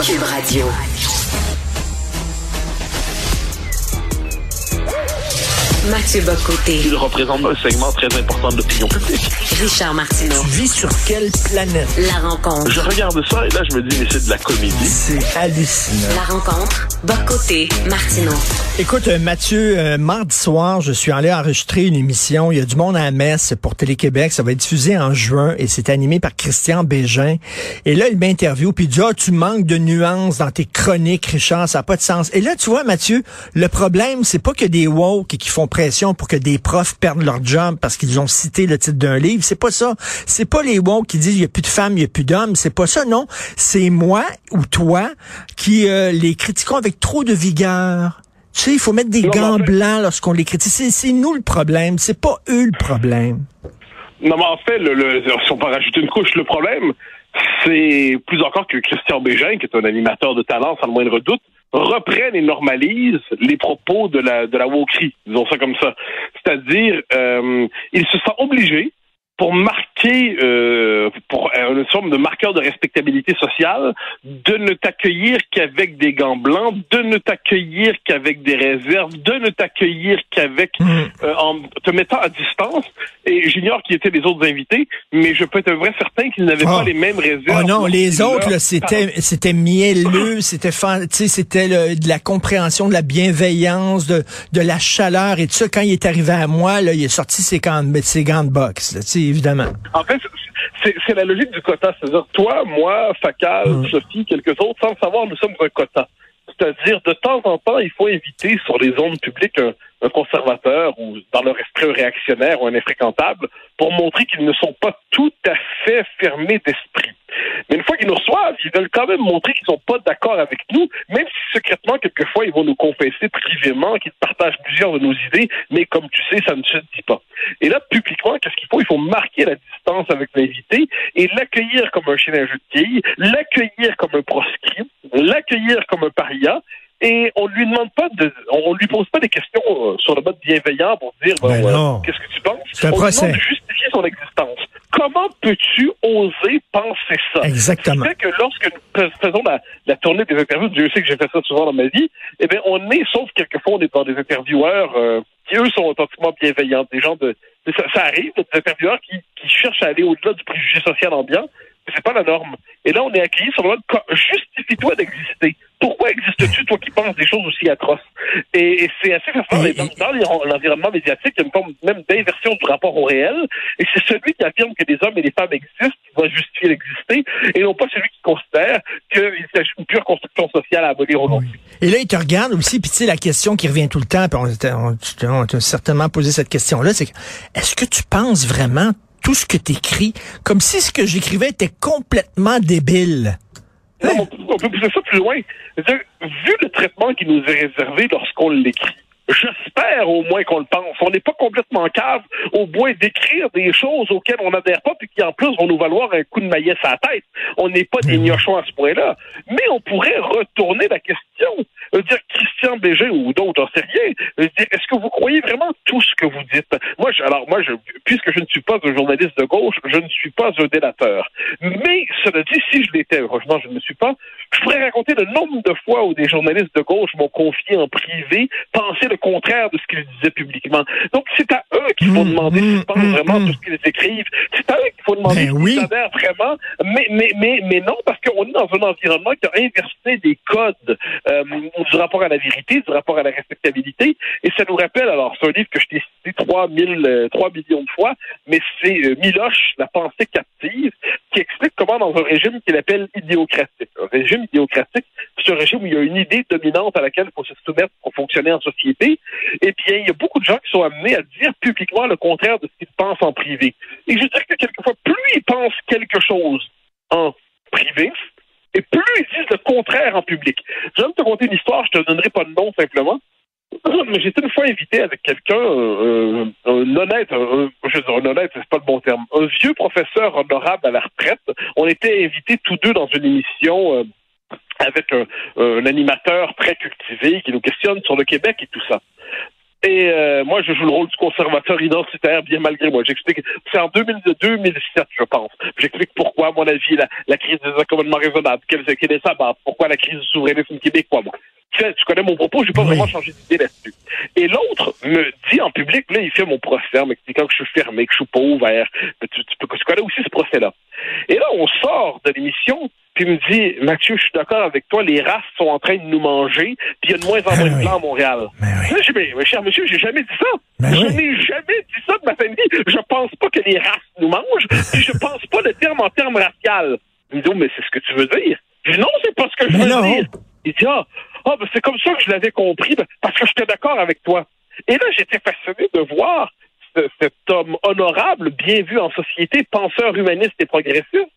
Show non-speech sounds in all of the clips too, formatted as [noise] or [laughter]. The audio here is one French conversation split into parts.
Cube, Radio. Mathieu Bocoté. Il représente un segment très important de l'opinion publique. Richard Martineau. Tu vis sur quelle planète? La rencontre. Je regarde ça et là, je me dis, mais c'est de la comédie. C'est hallucinant. La rencontre. Bocoté. Martineau. Écoute, euh, Mathieu, euh, mardi soir, je suis allé enregistrer une émission. Il y a du monde à la messe pour Télé-Québec. Ça va être diffusé en juin et c'est animé par Christian Bégin. Et là, il m'interviewe puis il dit, ah, tu manques de nuances dans tes chroniques, Richard, ça n'a pas de sens. Et là, tu vois, Mathieu, le problème, c'est pas que des woke qui font pression pour que des profs perdent leur job parce qu'ils ont cité le titre d'un livre. C'est pas ça. C'est pas les woke qui disent il y a plus de femmes, il y a plus d'hommes. C'est pas ça, non. C'est moi ou toi qui euh, les critiquons avec trop de vigueur. Tu sais, il faut mettre des Non, gants en fait- blancs lorsqu'on les critique. C'est, c'est nous le problème. C'est pas eux le problème. Non, mais en fait, le, le- si on peut rajouter une couche, le problème, c'est plus encore que Christian Bégin, qui est un animateur de talent sans le moindre doute, reprenne et normalise les propos de la de la disons ça comme ça. C'est-à-dire, euh, il se sent obligé pour marquer, euh, pour une forme de marqueur de respectabilité sociale, de ne t'accueillir qu'avec des gants blancs, de ne t'accueillir qu'avec des réserves, de ne t'accueillir qu'avec euh, en te mettant à distance. Et j'ignore qui étaient les autres invités, mais je peux être vrai certain qu'ils n'avaient Ah. pas les mêmes réserves. Oh non, les autres, c'était, c'était mielleux, c'était, c'était de la compréhension, de la bienveillance, de, de la chaleur et tout ça. Quand il est arrivé à moi, là, il est sorti ses gants, de- ses gants de boxe, là, évidemment. En fait, c'est la logique du quota. C'est-à-dire, toi, moi, Facal, Mm. Sophie, quelques autres, sans le savoir, nous sommes un quota. C'est-à-dire, de temps en temps, il faut inviter sur les zones publiques un, un conservateur ou, dans leur esprit, un réactionnaire ou un infréquentable pour montrer qu'ils ne sont pas tout à fait fermés d'esprit. Mais une fois qu'ils nous reçoivent, ils veulent quand même montrer qu'ils sont pas d'accord avec nous, même si secrètement, quelquefois, ils vont nous confesser privément qu'ils partagent plusieurs de nos idées, mais comme tu sais, ça ne se dit pas. Et là, publiquement, qu'est-ce qu'il faut? Il faut marquer la distance avec l'invité et l'accueillir comme un chien d'un jeu de quilles, l'accueillir comme un proscrit, l'accueillir comme un paria. Et on lui demande pas de, on lui pose pas des questions euh, sur le mode bienveillant pour dire, Ben euh, qu'est-ce que tu penses? C'est un on lui procès. demande de justifier son existence. Comment peux-tu oser penser ça? Exactement. Ce qui fait que lorsque nous faisons la, la tournée des interviews, Dieu sait que j'ai fait ça souvent dans ma vie, eh bien, on est, sauf quelquefois, on est dans des intervieweurs euh, qui, eux, sont authentiquement bienveillants. Des gens de. Ça, ça arrive, des intervieweurs qui, qui cherchent à aller au-delà du préjugé social ambiant, c'est pas la norme. Et là, on est accueillis sur le mode justifie-toi d'exister. Pourquoi existes-tu, toi qui penses des choses aussi atroces? Et, et c'est assez fascinant. Et- Dans, dans l'environ- l'environnement médiatique, il y a une forme même d'inversion du rapport au réel. Et c'est celui qui affirme que les hommes et les femmes existent qui doit justifier d'exister, et non pas celui qui considère qu'il s'agit d'une pure construction sociale à abolir aujourd'hui. Et là, il te regarde aussi, puis tu sais, la question qui revient tout le temps, puis on, t'a- on, on t'a certainement posé cette question-là, c'est est-ce que tu penses vraiment tout ce que tu écris comme si ce que j'écrivais était complètement débile? Non, on, peut- on peut pousser ça plus loin. Vu le traitement qui nous est réservé lorsqu'on l'écrit, j'espère au moins qu'on le pense. On n'est pas complètement cave au point d'écrire des choses auxquelles on n'adhère pas, puis qui en plus vont nous valoir un coup de maillesse à la tête. On n'est pas des gnochons à ce point-là. Mais on pourrait retourner la question. Je veux dire, Christian Bégin ou d'autres, on sait rien. Est-ce que vous croyez vraiment tout ce que vous dites? Moi, je, alors, moi, je, puisque je ne suis pas un journaliste de gauche, je ne suis pas un délateur. Mais, cela dit, si je l'étais, heureusement, je ne le suis pas, je pourrais raconter le nombre de fois où des journalistes de gauche m'ont confié en privé penser le contraire de ce qu'ils disaient publiquement. Donc, c'est à eux qu'il faut Mmh, demander s'ils mmh, pensent mmh, vraiment mmh. tout ce qu'ils écrivent. C'est à eux faut demander Ben oui. vraiment. Mais, mais, mais, mais non, parce qu'on est dans un environnement qui a inversé des codes euh, du rapport à la vérité, du rapport à la respectabilité. Et ça nous rappelle, alors, c'est un livre que je t'ai cité 3, 000, euh, 3 millions de fois, mais c'est euh, Miloche, La pensée qui explique comment dans un régime qu'il appelle idéocratique. Un régime idéocratique, c'est un régime où il y a une idée dominante à laquelle il faut se soumettre pour fonctionner en société. Et bien, il y a beaucoup de gens qui sont amenés à dire publiquement le contraire de ce qu'ils pensent en privé. Et je dirais que quelquefois, plus ils pensent quelque chose en privé, et plus ils disent le contraire en public. Je vais te conter une histoire, je te donnerai pas de nom simplement. [laughs] Mais j'étais une fois invité avec quelqu'un, euh, un honnête, un, je veux dire, un honnête, c'est pas le bon terme, un vieux professeur honorable à la retraite. On était invités tous deux dans une émission euh, avec un, animateur très cultivé qui nous questionne sur le Québec et tout ça. Et euh, moi, je joue le rôle du conservateur identitaire, bien malgré moi. J'explique. C'est en 2002, 2007, je pense. J'explique pourquoi, à mon avis, la, crise des accommodements raisonnables, quelle, est sa pourquoi la crise du souverainisme québécois, moi. Tu, sais, tu connais mon propos, je vais pas Oui. vraiment changé d'idée là-dessus. Et l'autre me dit en public, là, il fait mon procès en m'expliquant que je suis fermé, que je suis pas ouvert. Mais Tu, tu, peux- tu connais aussi ce procès-là. Et là, on sort de l'émission, puis il me dit, Mathieu, je suis d'accord avec toi, les races sont en train de nous manger, puis il y a de moins en moins Ah de blancs à Montréal. Ben oui. Là, j'ai dit, mais, mais cher monsieur, j'ai jamais dit ça. Ben je oui. n'ai jamais dit ça de ma famille. Je pense pas que les races nous mangent, puis je pense pas le terme en termes racial. Il me dit, oh, mais c'est ce que tu veux dire. Je dis, non, c'est pas ce que je Mais veux non. dire. Il dit, ah, ah, ben, c'est comme ça que je l'avais compris, ben, parce que j'étais d'accord avec toi. Et là, j'étais fasciné de voir ce- cet homme honorable, bien vu en société, penseur humaniste et progressiste.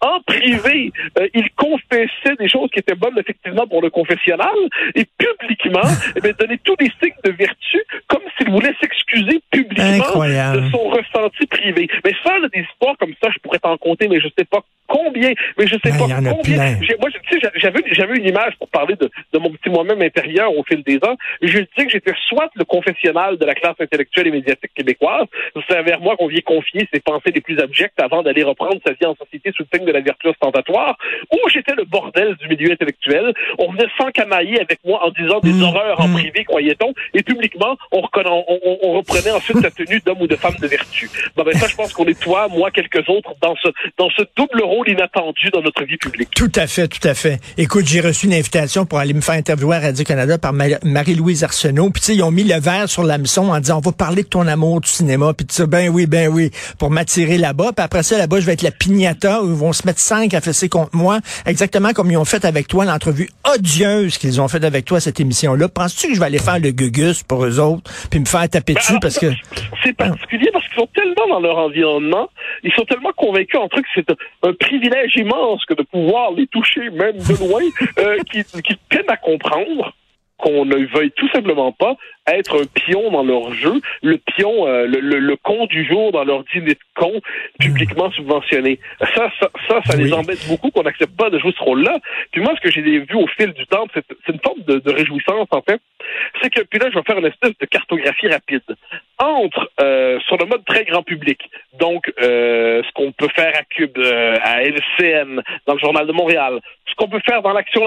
En privé, euh, il confessait des choses qui étaient bonnes effectivement pour le confessionnal et publiquement, eh bien, donnait tous les signes de vertu comme s'il voulait s'excuser publiquement Incroyable. de son ressenti privé. Mais ça, là, des histoires comme ça, je pourrais t'en compter, mais je sais pas combien, mais je sais Ben, pas il y en a combien. plein. Moi, tu sais, j'avais, j'avais une image pour parler de, de mon petit moi-même intérieur au fil des ans. Je disais que j'étais soit le confessionnal de la classe intellectuelle et médiatique québécoise, c'est vers moi qu'on vient confier ses pensées les plus abjectes avant d'aller reprendre sa vie en société sous le signe de la vertu ostentatoire, ou j'étais le bordel du milieu intellectuel. On venait s'encanailler avec moi en disant des Mm, horreurs en mm. privé, croyait-on, et publiquement, on, reconna- on, on- on reprenait ensuite sa tenue d'homme ou de femme de vertu. Bon, ben ça, je pense qu'on est toi, moi, quelques autres dans ce, dans ce double rôle inattendu dans notre vie publique. Tout à fait, tout à fait. Écoute, j'ai reçu une invitation pour aller me faire interviewer à Radio-Canada par Ma- Marie-Louise Arsenault. Puis tu sais, ils ont mis le verre sur l'hameçon en disant, on va parler de ton amour du cinéma. Puis tout ça, ben oui, ben oui, pour m'attirer là-bas. Puis après ça, là-bas, je vais être la pignata où ils vont se mettre cinq à fesser contre moi. Exactement comme ils ont fait avec toi, l'entrevue odieuse qu'ils ont fait avec toi, cette émission-là. Penses-tu que je vais aller faire le gugus pour eux autres, puis me faire taper Ben, dessus alors, parce que... C'est particulier parce qu'ils sont tellement dans leur environnement, ils sont tellement convaincus entre eux que c'est un, un privilège immense que de pouvoir les toucher même de loin, [laughs] euh, qu'ils qu'ils peinent à comprendre qu'on ne veuille tout simplement pas être un pion dans leur jeu, le pion, euh, le, le, le con du jour dans leur dîner de con publiquement subventionné. Ça, ça, ça, ça Oui. les embête beaucoup qu'on n'accepte pas de jouer ce rôle-là. Puis moi, ce que j'ai vu au fil du temps, c'est c'est une forme de, de réjouissance, en fait, c'est puis là, je vais faire une espèce de cartographie rapide. Entre, euh, sur le mode très grand public, donc euh, ce qu'on peut faire à Cube, euh, à LCN, dans le Journal de Montréal, ce qu'on peut faire dans l'action,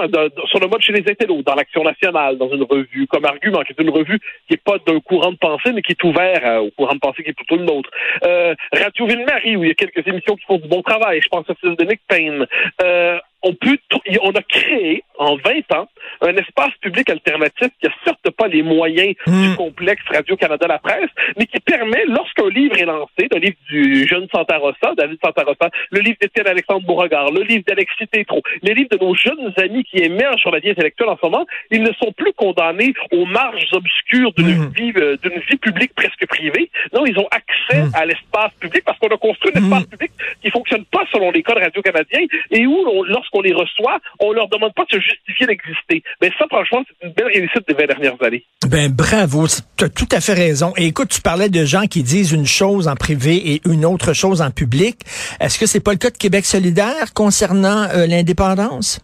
sur le mode chez les intellos, dans l'Action nationale, dans une revue comme Argument, qui est une revue qui n'est pas d'un courant de pensée, mais qui est ouvert euh, au courant de pensée qui est plutôt le nôtre. Euh, Radio Ville-Marie, où il y a quelques émissions qui font du bon travail. Je pense à celle de Nick Payne. Euh, on peut, on a créé en 20 ans un espace public alternatif qui a certes pas les moyens du complexe Radio-Canada La Presse, mais qui permet, lorsqu'un livre est lancé, le livre du jeune Santa Rosa, David Santa Rosa, le livre d'Étienne Alexandre Beauregard, le livre d'Alexis Tétrault, les livres de nos jeunes amis qui émergent sur la vie intellectuelle en ce moment, ils ne sont plus condamnés aux marges obscures d'une Mm. vie, euh, d'une vie publique presque privée. Non, ils ont accès Mm. à l'espace public parce qu'on a construit un espace public qui fonctionne pas selon les codes radio-canadiens et où, on- lorsqu'on les reçoit, on leur demande pas de se justifier d'exister. Mais ça, franchement, c'est une belle réussite des 20 dernières années. Ben bravo, tu as tout à fait raison. Et écoute, tu parlais de gens qui disent une chose en privé et une autre chose en public. Est-ce que c'est pas le cas de Québec solidaire concernant euh, l'indépendance?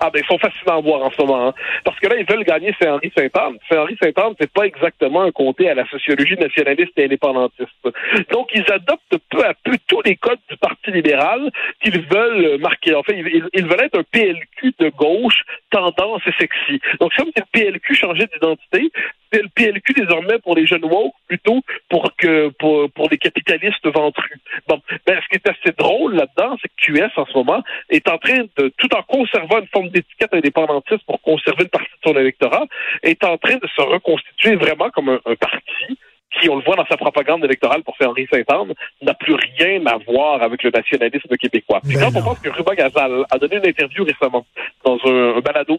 Ah ben ils sont fascinants à voir en ce moment. hein. Parce que là, ils veulent gagner Saint-Henri Saint-Anne. Saint-Henri Saint-Anne, c'est pas exactement un comté à la sociologie nationaliste et indépendantiste. Donc, ils adoptent peu à peu tous les codes Parti libéral qu'ils veulent marquer. En fait, ils, veulent être un PLQ de gauche, tendance et sexy. Donc, comme si le PLQ changeait d'identité, c'est le PLQ désormais pour les jeunes woke plutôt pour que pour, pour les capitalistes ventrus. Bon, ben, ce qui est assez drôle là-dedans, c'est que QS en ce moment est en train de, tout en conservant une forme d'étiquette indépendantiste pour conserver une partie de son électorat, est en train de se reconstituer vraiment comme un, parti qui, on le voit dans sa propagande électorale pour faire Henri Saint-Anne, n'a plus rien à voir avec le nationalisme québécois. Puis ben quand on pense que Ruba Gazal a donné une interview récemment dans un balado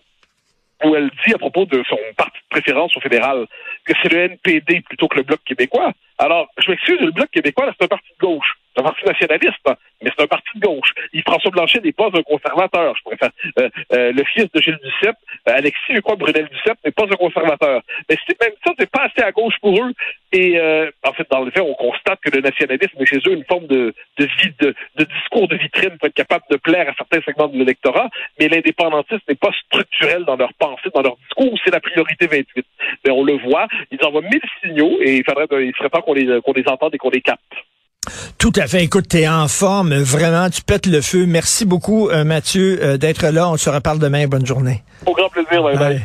où elle dit à propos de son parti de préférence au fédéral que c'est le NPD plutôt que le Bloc québécois. Alors, je m'excuse, le Bloc québécois, c'est un parti de gauche. C'est un parti nationaliste, hein, mais c'est un parti de gauche. Il François Blanchet n'est pas un conservateur, je préfère. Euh, euh, le fils de Gilles Duceppe, euh, Alexis, je crois, Brunel Duceppe, n'est pas un conservateur. Mais c'est même ça, c'est pas assez à gauche pour eux. Et en fait, dans le fait, on constate que le nationalisme est chez eux une forme de, de, de, de discours de vitrine pour être capable de plaire à certains segments de l'électorat, mais l'indépendantisme n'est pas structurel dans leur pensée, dans leur discours, c'est la priorité 28. Mais on le voit, ils envoient mille signaux et il faudrait, il serait temps qu'on les, qu'on les entende et qu'on les capte. Tout à fait. Écoute, t'es en forme. Vraiment, tu pètes le feu. Merci beaucoup, euh, Mathieu, euh, d'être là. On se reparle demain. Bonne journée. Au grand plaisir. Bye bye.